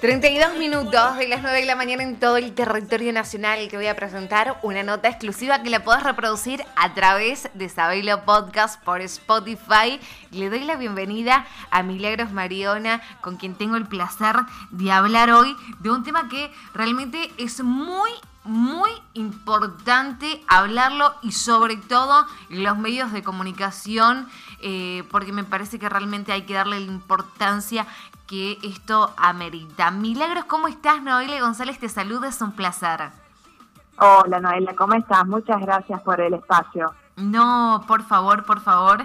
32 minutos de las 9 de la mañana en todo el territorio nacional que voy a presentar una nota exclusiva que la puedes reproducir a través de Sabelo Podcast por Spotify. Le doy la bienvenida a Milagros Mariona, con quien tengo el placer de hablar hoy de un tema que realmente es muy muy importante hablarlo y sobre todo los medios de comunicación eh, porque me parece que realmente hay que darle la importancia que esto amerita. Milagros, ¿cómo estás? Noelia González te saluda, es un placer. Hola Noelia, ¿cómo estás? Muchas gracias por el espacio. No, por favor, por favor.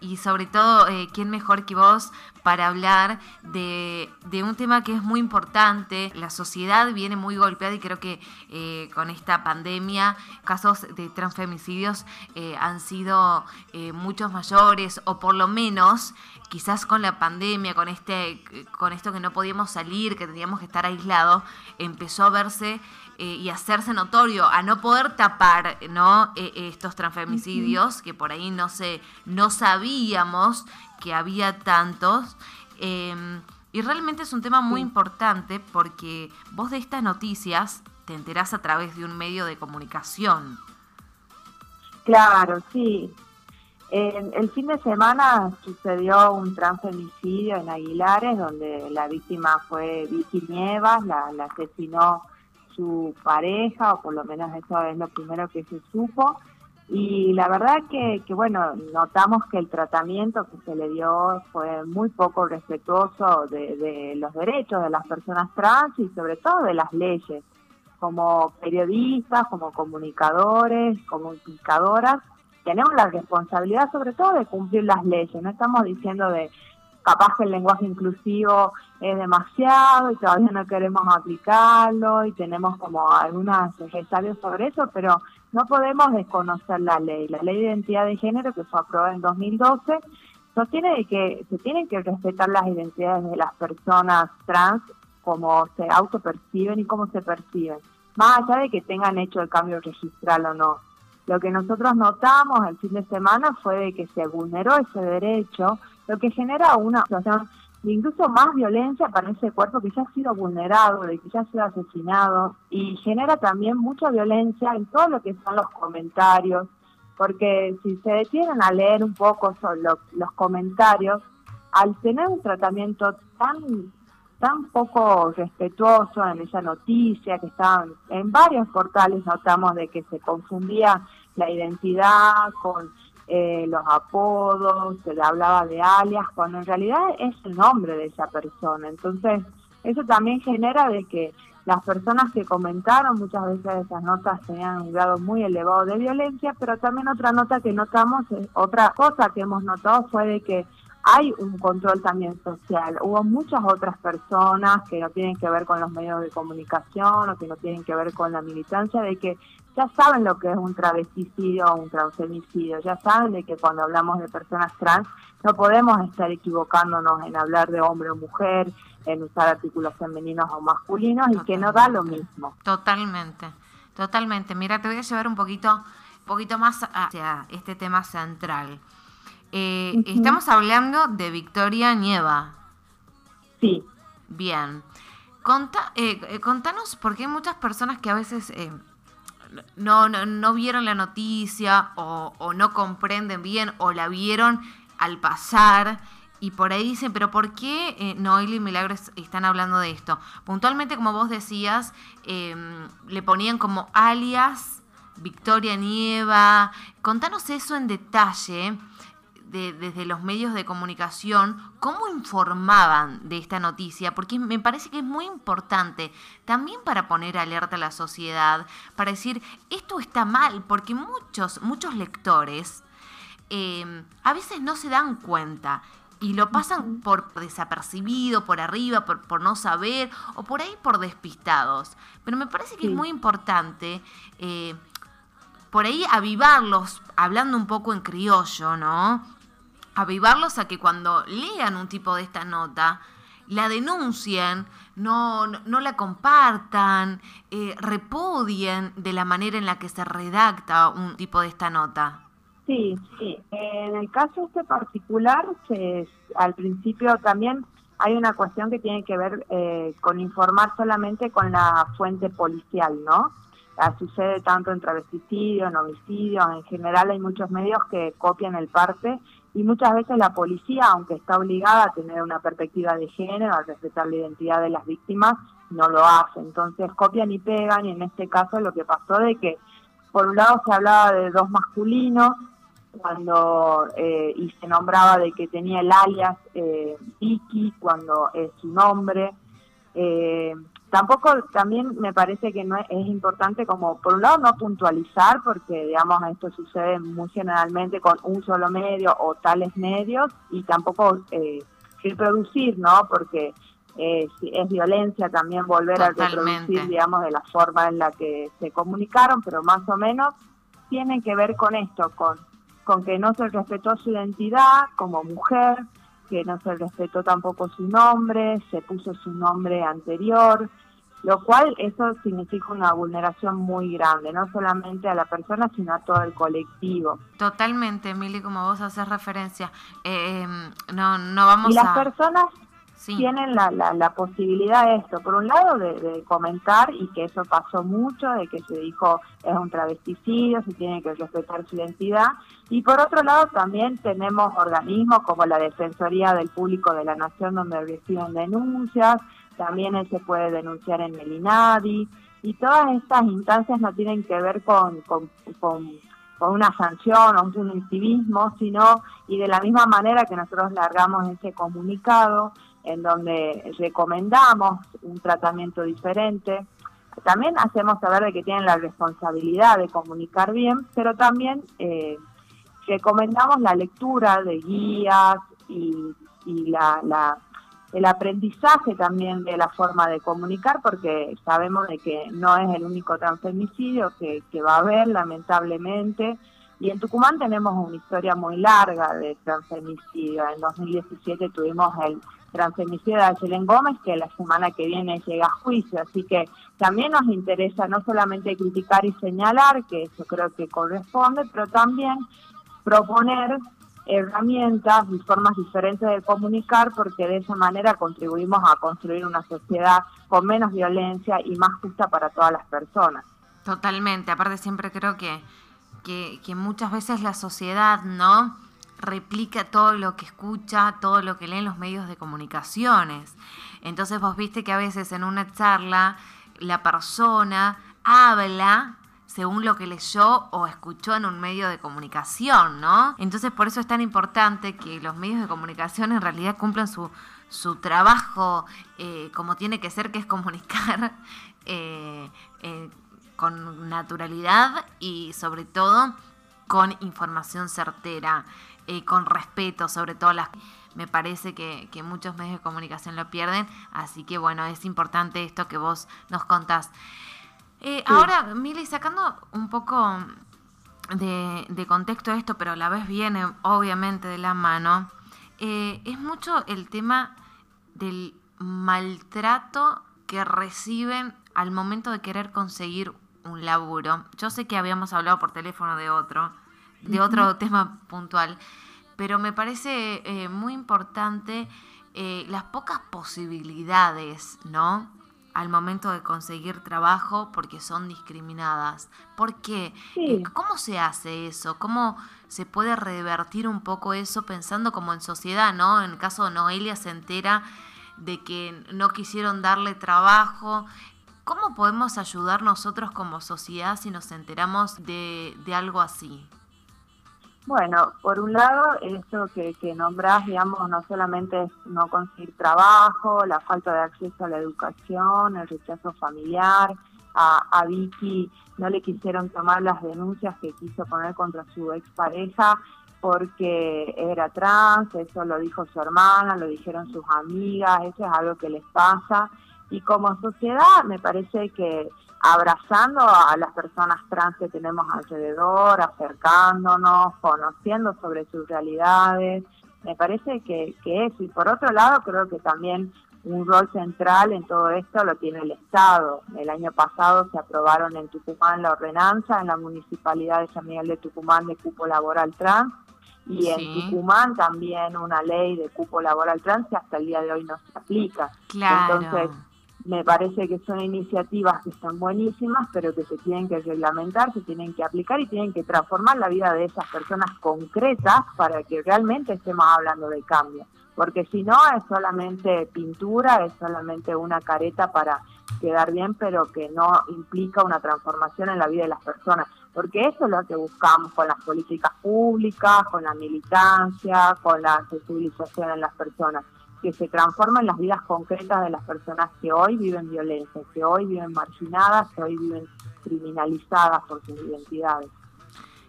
Y sobre todo, eh, ¿quién mejor que vos para hablar de, un tema que es muy importante? La sociedad viene muy golpeada y creo que eh, con esta pandemia casos de transfemicidios eh, han sido muchos mayores o por lo menos quizás con la pandemia, con este, con esto que no podíamos salir, que teníamos que estar aislados, empezó a verse eh, y hacerse notorio, a no poder tapar ¿no? E, estos transfemicidios, que por ahí no se, no sabíamos que había tantos. Em, y realmente es un tema muy importante porque vos de estas noticias te enterás a través de un medio de comunicación. Claro, sí. El, fin de semana sucedió un transfemicidio en Aguilares, donde la víctima fue Vicky Nievas, la, asesinó su pareja, o por lo menos eso es lo primero que se supo. Y la verdad que, que, bueno, notamos que el tratamiento que se le dio fue muy poco respetuoso de, de los derechos de las personas trans y sobre todo de las leyes. Como periodistas, como comunicadores, como comunicadoras, tenemos la responsabilidad sobre todo de cumplir las leyes, no estamos diciendo de capaz que el lenguaje inclusivo es demasiado y todavía no queremos aplicarlo y tenemos como algunas resabios sobre eso, pero no podemos desconocer la ley. La ley de identidad de género que fue aprobada en 2012 sostiene que se tienen que respetar las identidades de las personas trans como se autoperciben y cómo se perciben, más allá de que tengan hecho el cambio registral o no. Lo que nosotros notamos el fin de semana fue de que se vulneró ese derecho, lo que genera una situación de incluso más violencia para ese cuerpo que ya ha sido vulnerado, de que ya ha sido asesinado, y genera también mucha violencia en todo lo que son los comentarios, porque si se detienen a leer un poco sobre los comentarios, al tener un tratamiento tan tan poco respetuoso en esa noticia que estaban en varios portales notamos de que se confundía la identidad con eh, los apodos, se le hablaba de alias, cuando en realidad es el nombre de esa persona. Entonces, eso también genera de que las personas que comentaron muchas veces esas notas tenían un grado muy elevado de violencia, pero también otra nota que notamos, otra cosa que hemos notado fue de que hay un control también social. Hubo muchas otras personas que no tienen que ver con los medios de comunicación o que no tienen que ver con la militancia, de que ya saben lo que es un travesticidio o un transfemicidio, ya saben de que cuando hablamos de personas trans no podemos estar equivocándonos en hablar de hombre o mujer, en usar artículos femeninos o masculinos y que no da lo mismo. Totalmente, totalmente. Mira, te voy a llevar un poquito, un poquito más hacia este tema central. Eh, estamos hablando de Victoria Nieva. Sí. Bien. Conta, eh, eh, contanos, porque hay muchas personas que a veces no, no, vieron la noticia o, no comprenden bien o la vieron al pasar y por ahí dicen, pero ¿por qué Noel y Milagros están hablando de esto? Puntualmente, como vos decías, em, le ponían como alias Victoria Nieva. Contanos eso en detalle desde los medios de comunicación, cómo informaban de esta noticia, porque me parece que es muy importante también para poner alerta a la sociedad, para decir, esto está mal, porque muchos, muchos lectores em, a veces no se dan cuenta y lo pasan por desapercibido, por arriba, por, por, no saber o por ahí por despistados. Pero me parece que es muy importante eh, por ahí avivarlos, hablando un poco en criollo, ¿no? Avivarlos a que cuando lean un tipo de esta nota, la denuncien, no, no, la compartan, eh, repudien de la manera en la que se redacta un tipo de esta nota. Sí, sí. En el caso este particular, se, al principio también hay una cuestión que tiene que ver eh, con informar solamente con la fuente policial, ¿no? Ah, sucede tanto en travesticidio, en homicidio, en general hay muchos medios que copian el parte y muchas veces la policía, aunque está obligada a tener una perspectiva de género, a respetar la identidad de las víctimas, no lo hace. Entonces copian y pegan y en este caso lo que pasó de que por un lado se hablaba de dos masculinos cuando eh, y se nombraba de que tenía el alias eh, Vicky cuando es su nombre. Eh, tampoco también me parece que no es, importante como por un lado no puntualizar porque digamos esto sucede muy generalmente con un solo medio o tales medios y tampoco eh, reproducir no porque eh, es violencia también volver a reproducir digamos de la forma en la que se comunicaron pero más o menos tienen que ver con esto con con que no se respetó su identidad como mujer que no se respetó tampoco su nombre, se puso su nombre anterior, lo cual eso significa una vulneración muy grande, no solamente a la persona, sino a todo el colectivo. Totalmente, Mili, como vos haces referencia. Eh, em, no, no vamos y las personas tienen la, la, posibilidad de esto, por un lado de, comentar y que eso pasó mucho, de que se dijo es un travesticidio, se tiene que respetar su identidad, y por otro lado también tenemos organismos como la Defensoría del Público de la Nación donde reciben denuncias, también se puede denunciar en el INADI, y todas estas instancias no tienen que ver con, con, con una sanción o un punitivismo, sino, y de la misma manera que nosotros largamos ese comunicado, en donde recomendamos un tratamiento diferente. También hacemos saber de que tienen la responsabilidad de comunicar bien, pero también eh, recomendamos la lectura de guías y, la, el aprendizaje también de la forma de comunicar, porque sabemos de que no es el único transfemicidio que, va a haber, lamentablemente. Y en Tucumán tenemos una historia muy larga de transfemicidio. En 2017 tuvimos el transfemicidio de Ayelen Gómez, que la semana que viene llega a juicio. Así que también nos interesa no solamente criticar y señalar, que eso creo que corresponde, pero también proponer herramientas y formas diferentes de comunicar, porque de esa manera contribuimos a construir una sociedad con menos violencia y más justa para todas las personas. Totalmente, aparte siempre creo que, que, muchas veces la sociedad, ¿no? replica todo lo que escucha, todo lo que lee en los medios de comunicaciones. Entonces vos viste que a veces en una charla la persona habla según lo que leyó o escuchó en un medio de comunicación, ¿no? Entonces por eso es tan importante que los medios de comunicación en realidad cumplan su, su trabajo eh, como tiene que ser, que es comunicar eh, eh, con naturalidad y sobre todo con información certera. Con respeto, sobre todo las... Me parece que, muchos medios de comunicación lo pierden, así que bueno, es importante esto que vos nos contás. Eh, ahora, Mili, sacando un poco de, de, contexto esto, pero a la vez viene obviamente de la mano, eh, es mucho el tema del maltrato que reciben al momento de querer conseguir un laburo. Yo sé que habíamos hablado por teléfono de otro, de otro tema puntual, pero me parece eh, muy importante eh, las pocas posibilidades, ¿no? Al momento de conseguir trabajo porque son discriminadas. ¿Por qué? ¿Cómo se hace eso? ¿Cómo se puede revertir un poco eso pensando como en sociedad, ¿no? En el caso de Noelia se entera de que no quisieron darle trabajo. ¿Cómo podemos ayudar nosotros como sociedad si nos enteramos de, de algo así? Bueno, por un lado, eso que, que nombrás, digamos, no solamente es no conseguir trabajo, la falta de acceso a la educación, el rechazo familiar, a, a Vicky no le quisieron tomar las denuncias que quiso poner contra su expareja porque era trans, eso lo dijo su hermana, lo dijeron sus amigas, eso es algo que les pasa. Y como sociedad me parece que abrazando a las personas trans que tenemos alrededor, acercándonos, conociendo sobre sus realidades. Me parece que, que eso. Y por otro lado, creo que también un rol central en todo esto lo tiene el Estado. El año pasado se aprobaron en Tucumán la ordenanza en la Municipalidad de San Miguel de Tucumán de cupo laboral trans Y en Tucumán también una ley de cupo laboral trans que hasta el día de hoy no se aplica. Claro. Entonces, me parece que son iniciativas que están buenísimas, pero que se tienen que reglamentar, se tienen que aplicar y tienen que transformar la vida de esas personas concretas para que realmente estemos hablando de cambio. Porque si no, es solamente pintura, es solamente una careta para quedar bien, pero que no implica una transformación en la vida de las personas. Porque eso es lo que buscamos con las políticas públicas, con la militancia, con la sensibilización en las personas que se transformen las vidas concretas de las personas que hoy viven violencia, que hoy viven marginadas, que hoy viven criminalizadas por sus identidades.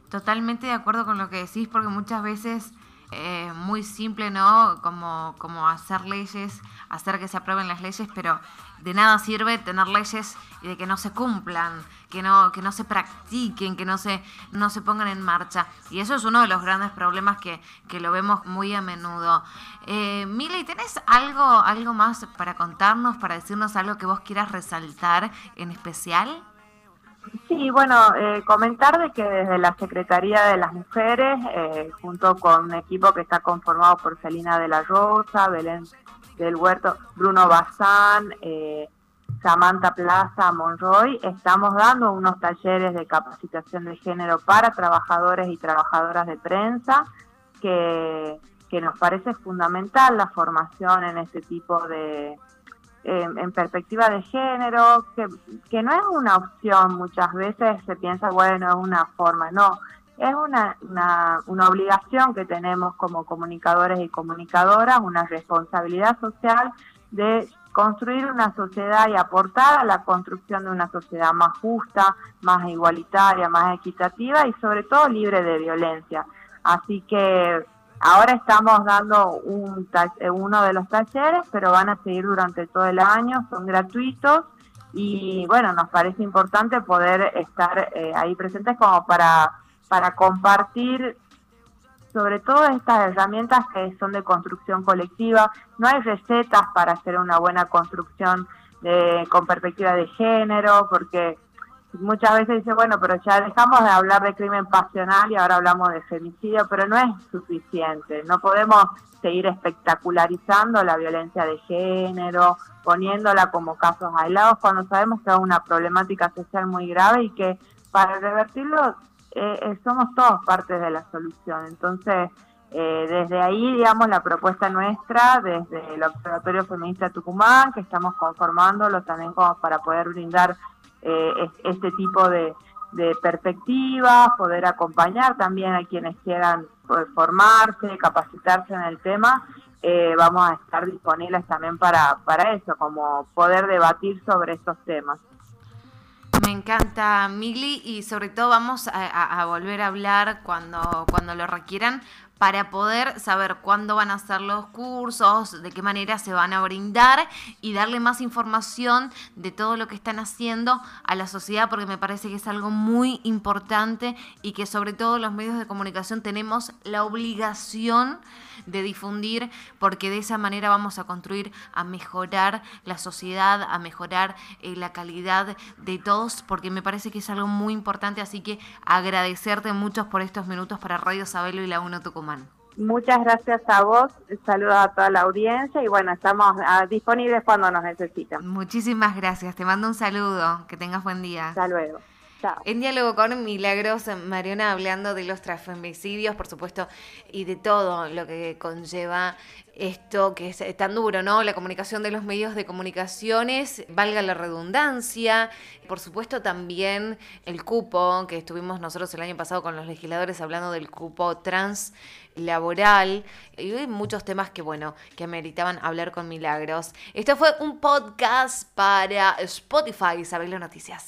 Totalmente de acuerdo con lo que decís, porque muchas veces es muy simple, ¿no? Como, como hacer leyes, hacer que se aprueben las leyes, pero de nada sirve tener leyes y de que no se cumplan, que no, que no se practiquen, que no se, no se pongan en marcha. Y eso es uno de los grandes problemas que, que lo vemos muy a menudo. Eh, Miley, ¿tenés algo, algo más para contarnos, para decirnos algo que vos quieras resaltar en especial? Sí, bueno, eh, comentar de que desde la Secretaría de las Mujeres, eh, junto con un equipo que está conformado por Celina de la Rosa, Belén del Huerto, Bruno Bazán, eh, Samantha Plaza, Monroy, estamos dando unos talleres de capacitación de género para trabajadores y trabajadoras de prensa, que, que nos parece fundamental la formación en este tipo de, en perspectiva de género, que, que no es una opción, muchas veces se piensa, bueno, es una forma, no, es una, una, una, obligación que tenemos como comunicadores y comunicadoras, una responsabilidad social de construir una sociedad y aportar a la construcción de una sociedad más justa, más igualitaria, más equitativa y sobre todo libre de violencia. Así que ahora estamos dando un, uno de los talleres, pero van a seguir durante todo el año, son gratuitos y bueno, nos parece importante poder estar eh, ahí presentes como para para compartir sobre todo estas herramientas que son de construcción colectiva. No hay recetas para hacer una buena construcción de, con perspectiva de género, porque muchas veces dice, bueno, pero ya dejamos de hablar de crimen pasional y ahora hablamos de femicidio, pero no es suficiente. No podemos seguir espectacularizando la violencia de género, poniéndola como casos aislados, cuando sabemos que es una problemática social muy grave y que para revertirlo eh, eh, somos todos partes de la solución. Entonces, eh, desde ahí, digamos, la propuesta nuestra, desde el Observatorio Feminista Tucumán, que estamos conformándolo también como para poder brindar este tipo de, perspectivas, poder acompañar también a quienes quieran pues, formarse, capacitarse en el tema. vamos a estar disponibles también para, para eso, como poder debatir sobre estos temas. Me encanta, Mili, y sobre todo vamos a, volver a hablar cuando, cuando lo requieran para poder saber cuándo van a ser los cursos, de qué manera se van a brindar y darle más información de todo lo que están haciendo a la sociedad, porque me parece que es algo muy importante y que sobre todo los medios de comunicación tenemos la obligación de difundir, porque de esa manera vamos a construir, a mejorar la sociedad, a mejorar eh, la calidad de todos, porque me parece que es algo muy importante, así que agradecerte mucho por estos minutos para Radio Sabelo y la UNO Tucumán. Muchas gracias a vos, saludos a toda la audiencia y bueno, estamos ah, disponibles cuando nos necesitan. Muchísimas gracias, te mando un saludo, que tengas buen día. Hasta luego. En diálogo con Milagros, Mariona hablando de los transfemicidios, por supuesto, y de todo lo que conlleva esto que es tan duro, ¿no? La comunicación de los medios de comunicaciones, valga la redundancia, por supuesto también el cupo, que estuvimos nosotros el año pasado con los legisladores hablando del cupo trans laboral y muchos temas que bueno, que ameritaban hablar con Milagros. Esto fue un podcast para Spotify, Isabel Noticias.